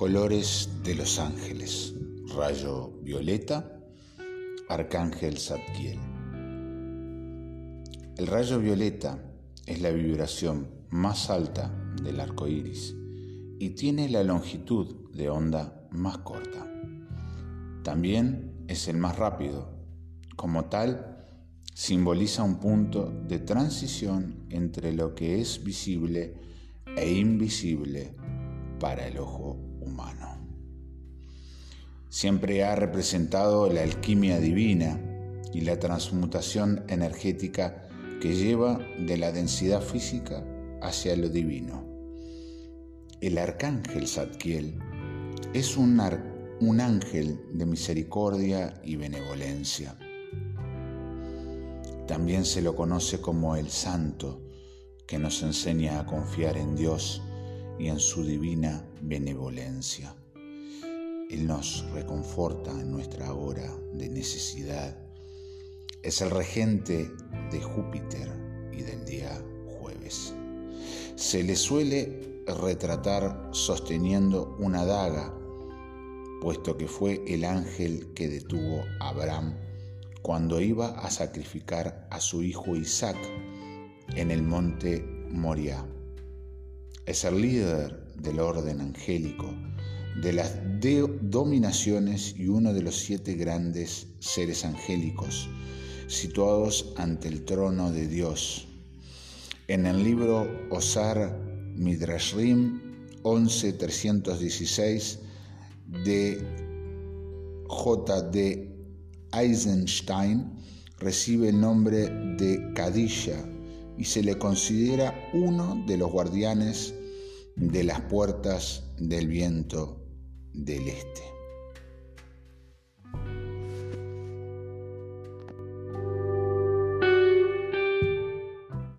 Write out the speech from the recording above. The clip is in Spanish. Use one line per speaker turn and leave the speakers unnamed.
Colores de los ángeles. Rayo violeta. Arcángel Zadkiel. El rayo violeta es la vibración más alta del arco iris y tiene la longitud de onda más corta. También es el más rápido. Como tal, simboliza un punto de transición entre lo que es visible e invisible para el ojo Siempre ha representado la alquimia divina y la transmutación energética que lleva de la densidad física hacia lo divino. El arcángel Zadkiel es un ángel de misericordia y benevolencia. También se lo conoce como el santo, que nos enseña a confiar en Dios y en su divina benevolencia. Él nos reconforta en nuestra hora de necesidad. Es el regente de Júpiter y del día jueves. Se le suele retratar sosteniendo una daga, puesto que fue el ángel que detuvo a Abraham cuando iba a sacrificar a su hijo Isaac en el monte Moriah es el líder del orden angélico, de las dominaciones y uno de los siete grandes seres angélicos situados ante el trono de Dios. En el libro Osar Midrashrim 11.316 de J.D. Eisenstein recibe el nombre de Kadisha y se le considera uno de los guardianes de las puertas del viento del este.